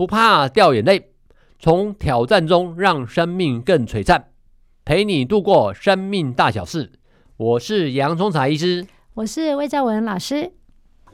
不怕掉眼泪，从挑战中让生命更璀璨，陪你度过生命大小事。我是洋葱茶医师，我是魏兆文老师。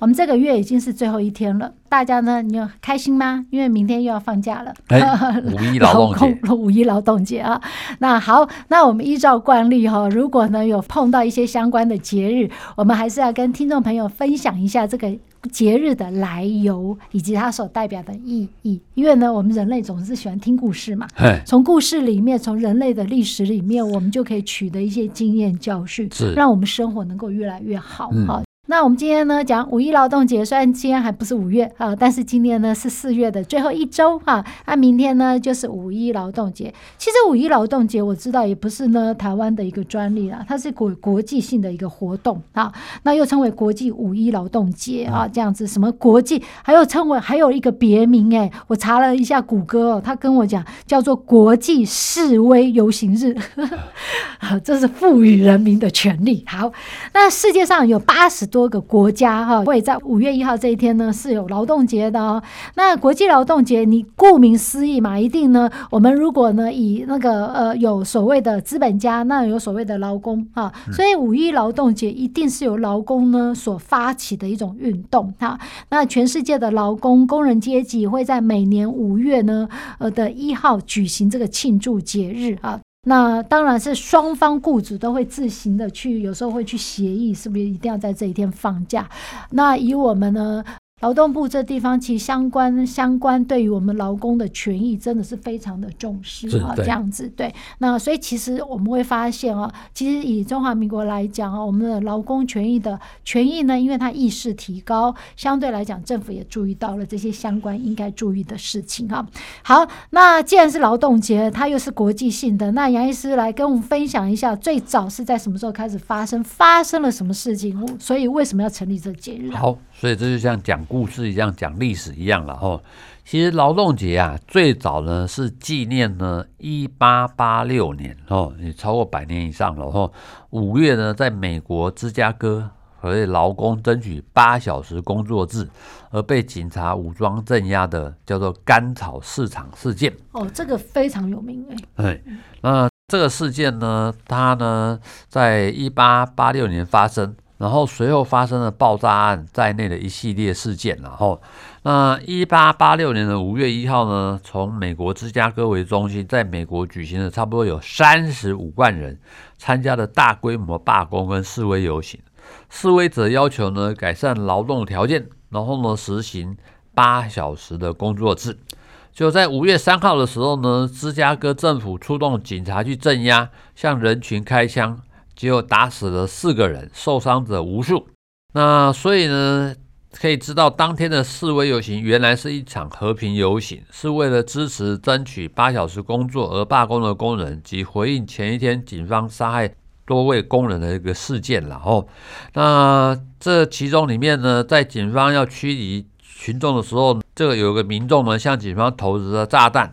我们这个月已经是最后一天了，大家呢，你有开心吗？因为明天又要放假了，欸、五一劳动节，五一劳动节啊。那好，那我们依照惯例哈，如果呢有碰到一些相关的节日，我们还是要跟听众朋友分享一下这个节日的来由以及它所代表的意义。因为呢，我们人类总是喜欢听故事嘛，从故事里面，从人类的历史里面，我们就可以取得一些经验教训，是让我们生活能够越来越好啊。嗯那我们今天呢讲五一劳动节，虽然今天还不是五月啊，但是今天呢是四月的最后一周哈。那、啊、明天呢就是五一劳动节。其实五一劳动节我知道也不是呢台湾的一个专利啦，它是国国际性的一个活动啊。那又称为国际五一劳动节啊，这样子什么国际，还有称为还有一个别名哎，我查了一下谷歌哦，他跟我讲叫做国际示威游行日，这是赋予人民的权利。好，那世界上有八十多个国家哈会在五月一号这一天呢是有劳动节的哦。那国际劳动节，你顾名思义嘛，一定呢，我们如果呢以那个呃有所谓的资本家，那有所谓的劳工哈，所以五一劳动节一定是由劳工呢所发起的一种运动哈。那全世界的劳工工人阶级会在每年五月呢呃的一号举行这个庆祝节日啊。那当然是双方雇主都会自行的去，有时候会去协议，是不是一定要在这一天放假？那以我们呢？劳动部这地方其实相关相关对于我们劳工的权益真的是非常的重视啊，这样子对。那所以其实我们会发现啊，其实以中华民国来讲啊，我们的劳工权益的权益呢，因为它意识提高，相对来讲政府也注意到了这些相关应该注意的事情哈。好，那既然是劳动节，它又是国际性的，那杨医师来跟我们分享一下，最早是在什么时候开始发生，发生了什么事情，所以为什么要成立这个节日？好，所以这就像讲。故事一样，讲历史一样了哈。其实劳动节啊，最早呢是纪念呢一八八六年哦，也超过百年以上了哈。五月呢，在美国芝加哥，为劳工争取八小时工作制而被警察武装镇压的，叫做甘草市场事件。哦，这个非常有名哎。对，那这个事件呢，它呢在一八八六年发生。然后随后发生了爆炸案在内的一系列事件，然后那一八八六年的五月一号呢，从美国芝加哥为中心，在美国举行了差不多有三十五万人参加的大规模罢工跟示威游行，示威者要求呢改善劳动条件，然后呢实行八小时的工作制。就在五月三号的时候呢，芝加哥政府出动警察去镇压，向人群开枪。结果打死了四个人，受伤者无数。那所以呢，可以知道当天的示威游行原来是一场和平游行，是为了支持争取八小时工作而罢工的工人，及回应前一天警方杀害多位工人的一个事件。然后，那这其中里面呢，在警方要驱离群众的时候，这个有个民众呢向警方投掷了炸弹。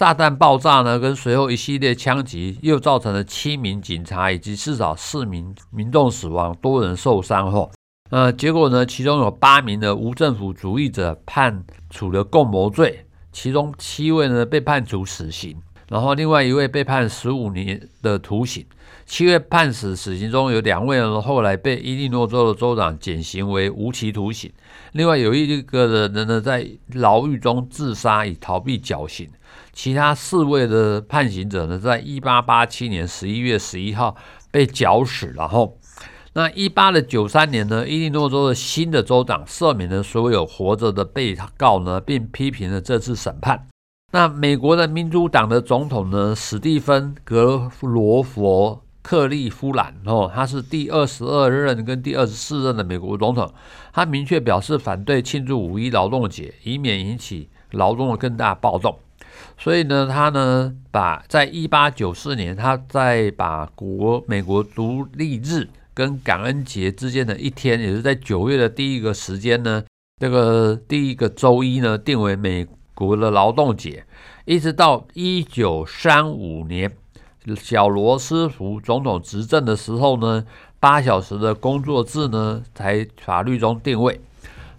炸弹爆炸呢，跟随后一系列枪击，又造成了七名警察以及至少四名民众死亡，多人受伤后，呃，结果呢，其中有八名的无政府主义者判处了共谋罪，其中七位呢被判处死刑，然后另外一位被判十五年的徒刑。七位判死死刑中有两位呢，后来被伊利诺州的州长减刑为无期徒刑，另外有一个人呢在牢狱中自杀以逃避绞刑。其他四位的判刑者呢，在一八八七年十一月十一号被绞死。然后，那一八的九三年呢，伊利诺州的新的州长赦免了所有活着的被告呢，并批评了这次审判。那美国的民主党的总统呢，史蒂芬·格罗佛·克利夫兰哦，他是第二十二任跟第二十四任的美国总统，他明确表示反对庆祝五一劳动节，以免引起劳动的更大暴动。所以呢，他呢把在一八九四年，他在把国美国独立日跟感恩节之间的一天，也是在九月的第一个时间呢，这个第一个周一呢，定为美国的劳动节，一直到一九三五年小罗斯福总统执政的时候呢，八小时的工作制呢才法律中定位。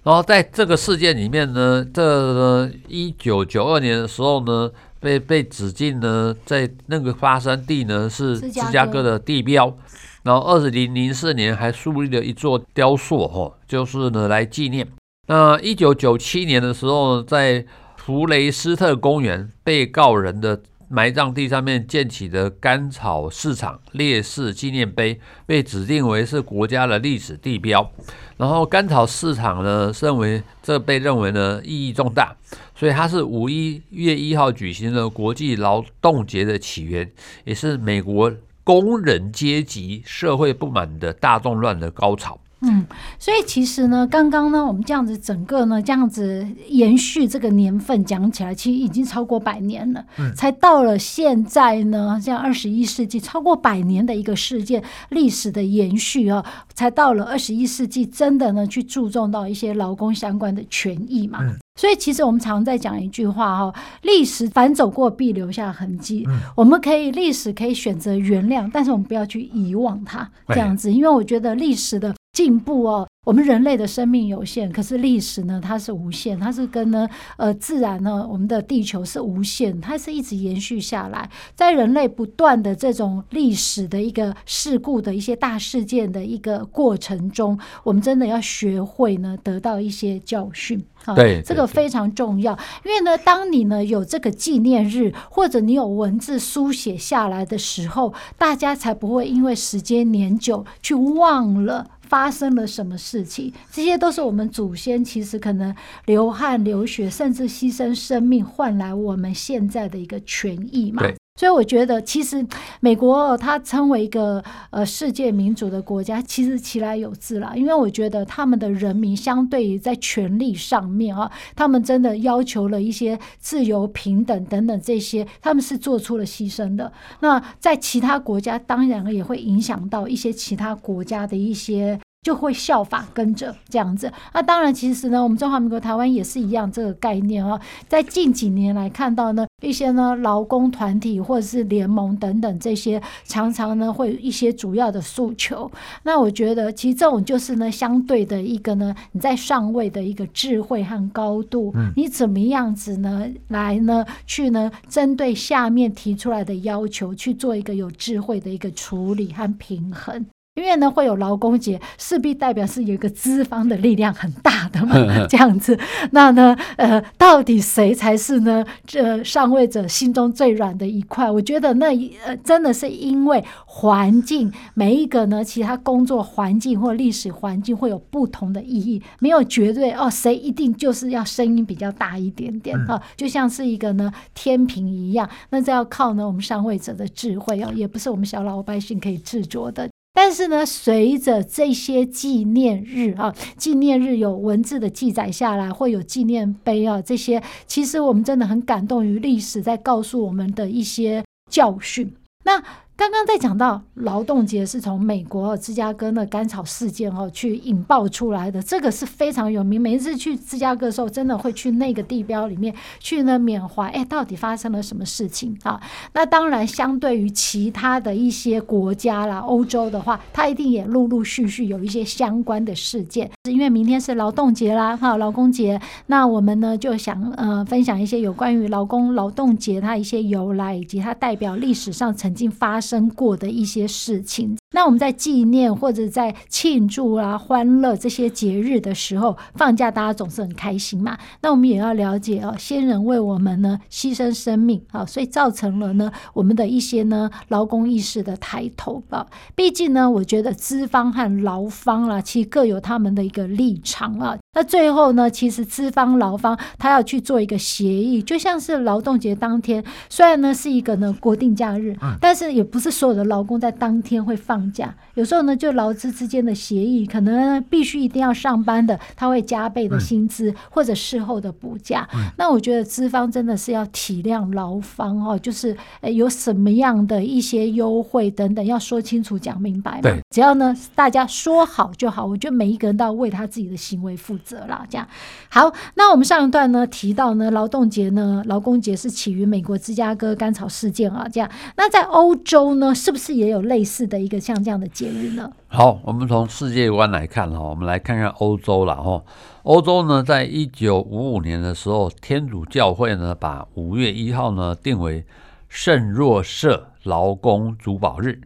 然后在这个事件里面呢，这一九九二年的时候呢，被被指定呢，在那个发生地呢是芝加哥的地标。然后二零零四年还树立了一座雕塑，哈，就是呢来纪念。那一九九七年的时候，在弗雷斯特公园，被告人的埋葬地上面建起的甘草市场烈士纪念碑，被指定为是国家的历史地标。然后甘草市场呢，认为这被认为呢意义重大，所以它是五一月一号举行的国际劳动节的起源，也是美国工人阶级社会不满的大动乱的高潮。嗯，所以其实呢，刚刚呢，我们这样子整个呢，这样子延续这个年份讲起来，其实已经超过百年了。嗯，才到了现在呢，像二十一世纪超过百年的一个事件历史的延续啊，才到了二十一世纪，真的呢去注重到一些劳工相关的权益嘛。嗯。所以，其实我们常在讲一句话哈，历史反走过必留下痕迹。嗯，我们可以历史可以选择原谅，但是我们不要去遗忘它，这样子，因为我觉得历史的进步哦。我们人类的生命有限，可是历史呢，它是无限，它是跟呢呃自然呢，我们的地球是无限，它是一直延续下来，在人类不断的这种历史的一个事故的一些大事件的一个过程中，我们真的要学会呢得到一些教训。好，对，这个非常重要，因为呢，当你呢有这个纪念日，或者你有文字书写下来的时候，大家才不会因为时间年久去忘了。发生了什么事情？这些都是我们祖先其实可能流汗流血，甚至牺牲生命换来我们现在的一个权益嘛。所以我觉得，其实美国它称为一个呃世界民主的国家，其实其来有自啦。因为我觉得他们的人民相对于在权力上面啊，他们真的要求了一些自由、平等等等这些，他们是做出了牺牲的。那在其他国家，当然也会影响到一些其他国家的一些。就会效法跟着这样子。那当然，其实呢，我们中华民国台湾也是一样这个概念啊。在近几年来看到呢，一些呢劳工团体或者是联盟等等这些，常常呢会有一些主要的诉求。那我觉得，其实这种就是呢相对的一个呢，你在上位的一个智慧和高度，你怎么样子呢来呢去呢针对下面提出来的要求去做一个有智慧的一个处理和平衡。因为呢，会有劳工节，势必代表是有一个资方的力量很大的嘛，这样子。那呢，呃，到底谁才是呢？这上位者心中最软的一块？我觉得那呃，真的是因为环境，每一个呢，其他工作环境或历史环境会有不同的意义，没有绝对哦，谁一定就是要声音比较大一点点啊、哦，就像是一个呢天平一样。那这要靠呢我们上位者的智慧哦，也不是我们小老百姓可以制作的。但是呢，随着这些纪念日啊，纪念日有文字的记载下来，会有纪念碑啊，这些其实我们真的很感动于历史在告诉我们的一些教训。那。刚刚在讲到劳动节是从美国芝加哥那甘草事件哦去引爆出来的，这个是非常有名。每一次去芝加哥的时候，真的会去那个地标里面去呢缅怀，哎，到底发生了什么事情啊？那当然，相对于其他的一些国家啦，欧洲的话，它一定也陆陆续续有一些相关的事件。是因为明天是劳动节啦，哈，劳工节，那我们呢就想呃分享一些有关于劳工劳动节它一些由来，以及它代表历史上曾经发发。生过的一些事情，那我们在纪念或者在庆祝啊、欢乐这些节日的时候，放假大家总是很开心嘛。那我们也要了解啊，先人为我们呢牺牲生命啊，所以造成了呢我们的一些呢劳工意识的抬头啊。毕竟呢，我觉得资方和劳方啊，其实各有他们的一个立场啊。那最后呢，其实资方劳方他要去做一个协议，就像是劳动节当天，虽然呢是一个呢国定假日，但是也不是所有的劳工在当天会放放假，有时候呢，就劳资之间的协议，可能必须一定要上班的，他会加倍的薪资、嗯、或者事后的补假。嗯、那我觉得资方真的是要体谅劳方哦，就是呃有什么样的一些优惠等等，要说清楚讲明白嘛。对，只要呢大家说好就好。我觉得每一个人都要为他自己的行为负责啦。这样好，那我们上一段呢提到呢，劳动节呢，劳工节是起于美国芝加哥甘草事件啊。这样，那在欧洲呢，是不是也有类似的一个像像这样的节日呢？好，我们从世界观来看哈，我们来看看欧洲了哈。欧洲呢，在一九五五年的时候，天主教会呢把五月一号呢定为圣若瑟劳工主保日。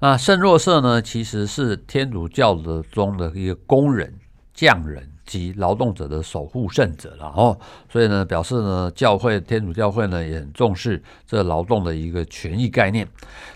那圣若瑟呢，其实是天主教的中的一个工人、匠人及劳动者的守护圣者了哦。所以呢，表示呢，教会天主教会呢也很重视这劳动的一个权益概念。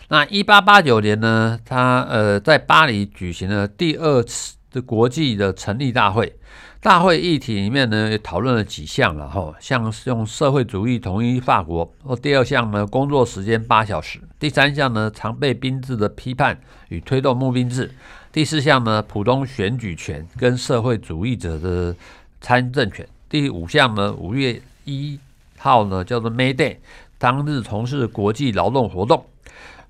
那一八八九年呢，他呃在巴黎举行了第二次的国际的成立大会。大会议题里面呢，也讨论了几项了哈，像是用社会主义统一法国，或第二项呢，工作时间八小时；第三项呢，常备兵制的批判与推动募兵制；第四项呢，普通选举权跟社会主义者的参政权；第五项呢，五月一号呢，叫做 May Day，当日从事国际劳动活动。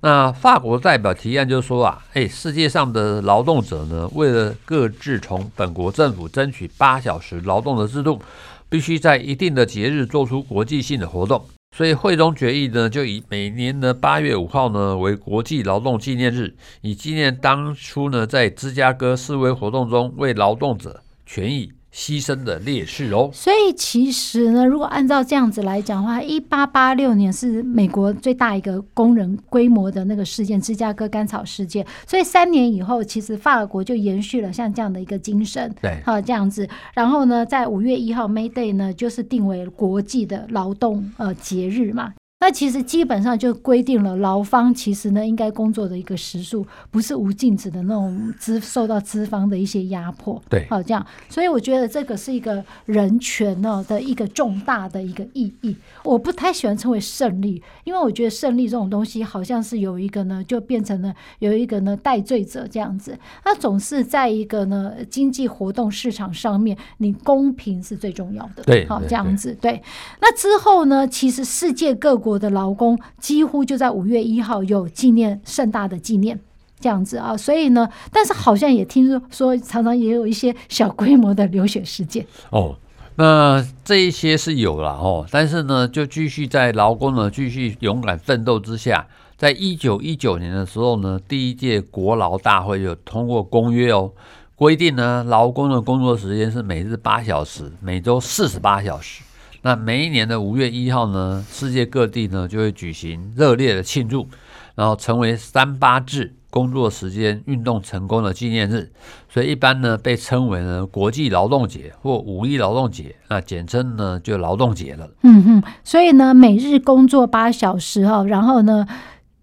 那法国代表提案就是说啊，哎，世界上的劳动者呢，为了各自从本国政府争取八小时劳动的制度，必须在一定的节日做出国际性的活动。所以会中决议呢，就以每年的八月五号呢为国际劳动纪念日，以纪念当初呢在芝加哥示威活动中为劳动者权益牺牲的烈士哦，所以其实呢，如果按照这样子来讲的话，一八八六年是美国最大一个工人规模的那个事件——芝加哥甘草事件。所以三年以后，其实法国就延续了像这样的一个精神，对，好这样子。然后呢，在五月一号 May Day 呢，就是定为国际的劳动呃节日嘛。那其实基本上就规定了劳方其实呢应该工作的一个时数不是无尽止的那种资受到资方的一些压迫，对，好这样，所以我觉得这个是一个人权呢的一个重大的一个意义。我不太喜欢称为胜利，因为我觉得胜利这种东西好像是有一个呢就变成了有一个呢代罪者这样子。那总是在一个呢经济活动市场上面，你公平是最重要的，对，好这样子，对。那之后呢，其实世界各国。我的劳工几乎就在五月一号有纪念盛大的纪念这样子啊，所以呢，但是好像也听说说常常也有一些小规模的流血事件哦。那这一些是有了哦，但是呢，就继续在劳工呢继续勇敢奋斗之下，在一九一九年的时候呢，第一届国劳大会有通过公约哦，规定呢劳工的工作时间是每日八小时，每周四十八小时。那每一年的五月一号呢，世界各地呢就会举行热烈的庆祝，然后成为三八制工作时间运动成功的纪念日，所以一般呢被称为呢国际劳动节或五一劳动节，那简称呢就劳动节了。嗯哼，所以呢每日工作八小时哈，然后呢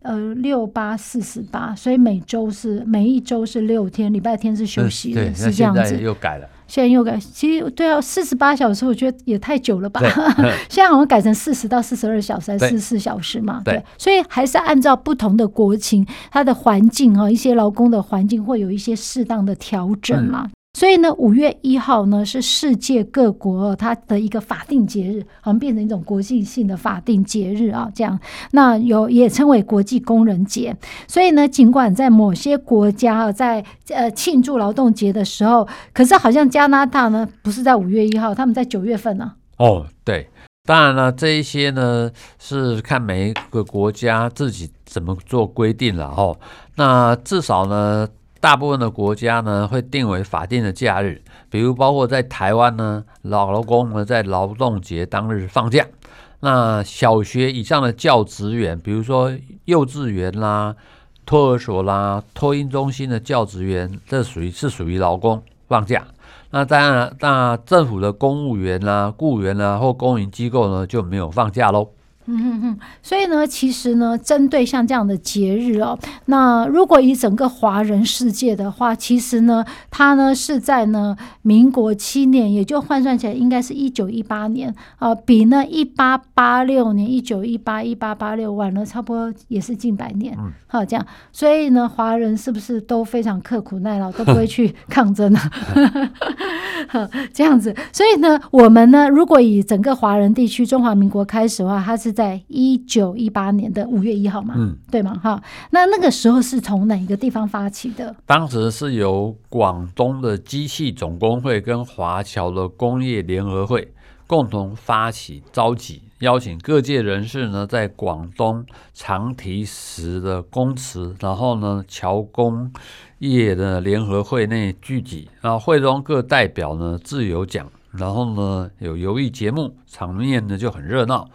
呃六八四十八，所以每周是每一周是六天，礼拜天是休息的，对，是这样子。又改了。现在又改，其实对啊，四十八小时我觉得也太久了吧？现在好像改成四十到四十二小时，还是四十四小时嘛？对，所以还是按照不同的国情，它的环境啊，一些劳工的环境会有一些适当的调整嘛。嗯所以呢，五月一号呢是世界各国它的一个法定节日，好像变成一种国际性的法定节日啊，这样。那有也称为国际工人节。所以呢，尽管在某些国家啊，在呃庆祝劳动节的时候，可是好像加拿大呢不是在五月一号，他们在九月份呢。哦，对，当然了，这一些呢是看每一个国家自己怎么做规定了哦。那至少呢。大部分的国家呢会定为法定的假日，比如包括在台湾呢，劳工呢在劳动节当日放假。那小学以上的教职员，比如说幼稚园啦、托儿所啦、托婴中心的教职员，这属于是属于劳工放假。那当然，那政府的公务员啦、雇员啦或公营机构呢就没有放假喽。嗯嗯嗯，所以呢，其实呢，针对像这样的节日哦，那如果以整个华人世界的话，其实呢，它呢是在呢民国七年，也就换算起来应该是一九一八年啊，比呢一八八六年、一九一八、一八八六晚了差不多也是近百年，好这样，所以呢，华人是不是都非常刻苦耐劳，都不会去抗争啊？好这样子，所以呢，我们呢，如果以整个华人地区中华民国开始的话，它是。在一九一八年的五月一号嘛，嗯，对吗？哈，那那个时候是从哪一个地方发起的？当时是由广东的机器总工会跟华侨的工业联合会共同发起召集，邀请各界人士呢，在广东长堤石的公祠，然后呢，侨工业的联合会内聚集，然后会中各代表呢自由讲。然后呢，有游艺节目，场面呢就很热闹。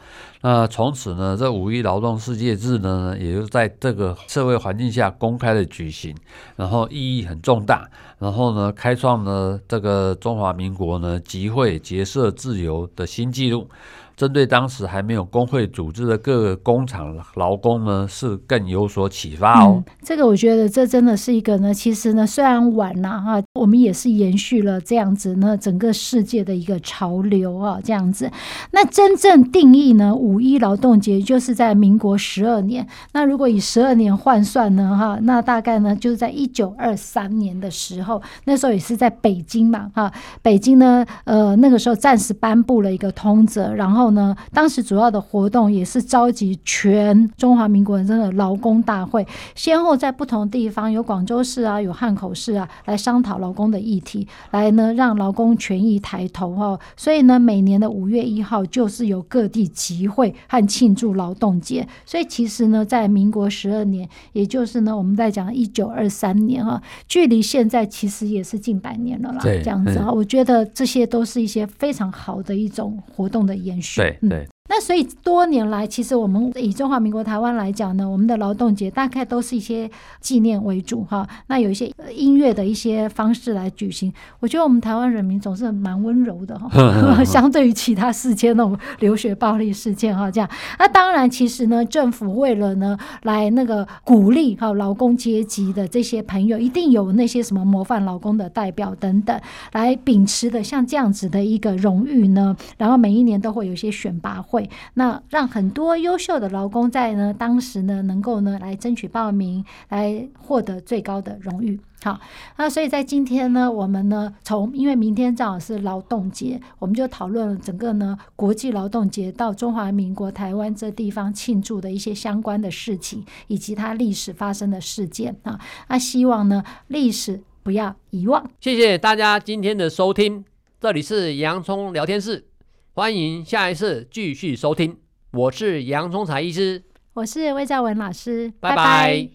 那从此呢，这五一劳动世界日呢，也就在这个社会环境下公开的举行，然后意义很重大。然后呢，开创了这个中华民国呢集会结社自由的新纪录。针对当时还没有工会组织的各个工厂劳工呢，是更有所启发哦。这个我觉得这真的是一个呢，其实呢虽然晚了哈，我们也是延续了这样子呢整个世界的一个潮流啊，这样子。那真正定义呢五一劳动节就是在民国十二年。那如果以十二年换算呢哈，那大概呢就是在一九二三年的时候，那时候也是在北京嘛哈，北京呢呃那个时候暂时颁布了一个通则，然后。呢，当时主要的活动也是召集全中华民国人的劳工大会，先后在不同地方，有广州市啊，有汉口市啊，来商讨劳工的议题，来呢让劳工权益抬头哦。所以呢，每年的五月一号就是由各地集会和庆祝劳动节。所以其实呢，在民国十二年，也就是呢我们在讲一九二三年啊，距离现在其实也是近百年了啦。这样子啊，我觉得这些都是一些非常好的一种活动的延续。对对。那所以多年来，其实我们以中华民国台湾来讲呢，我们的劳动节大概都是一些纪念为主哈。那有一些音乐的一些方式来举行。我觉得我们台湾人民总是蛮温柔的哈，相对于其他世界那种流血暴力事件哈这样。那当然，其实呢，政府为了呢来那个鼓励哈劳工阶级的这些朋友，一定有那些什么模范劳工的代表等等，来秉持的像这样子的一个荣誉呢。然后每一年都会有一些选拔会。那让很多优秀的劳工在呢当时呢能够呢来争取报名，来获得最高的荣誉。好，那所以在今天呢，我们呢从因为明天正好是劳动节，我们就讨论了整个呢国际劳动节到中华民国台湾这地方庆祝的一些相关的事情，以及它历史发生的事件啊。那希望呢历史不要遗忘。谢谢大家今天的收听，这里是洋葱聊天室。欢迎下一次继续收听，我是杨忠才医师，我是魏兆文老师，拜拜。拜拜。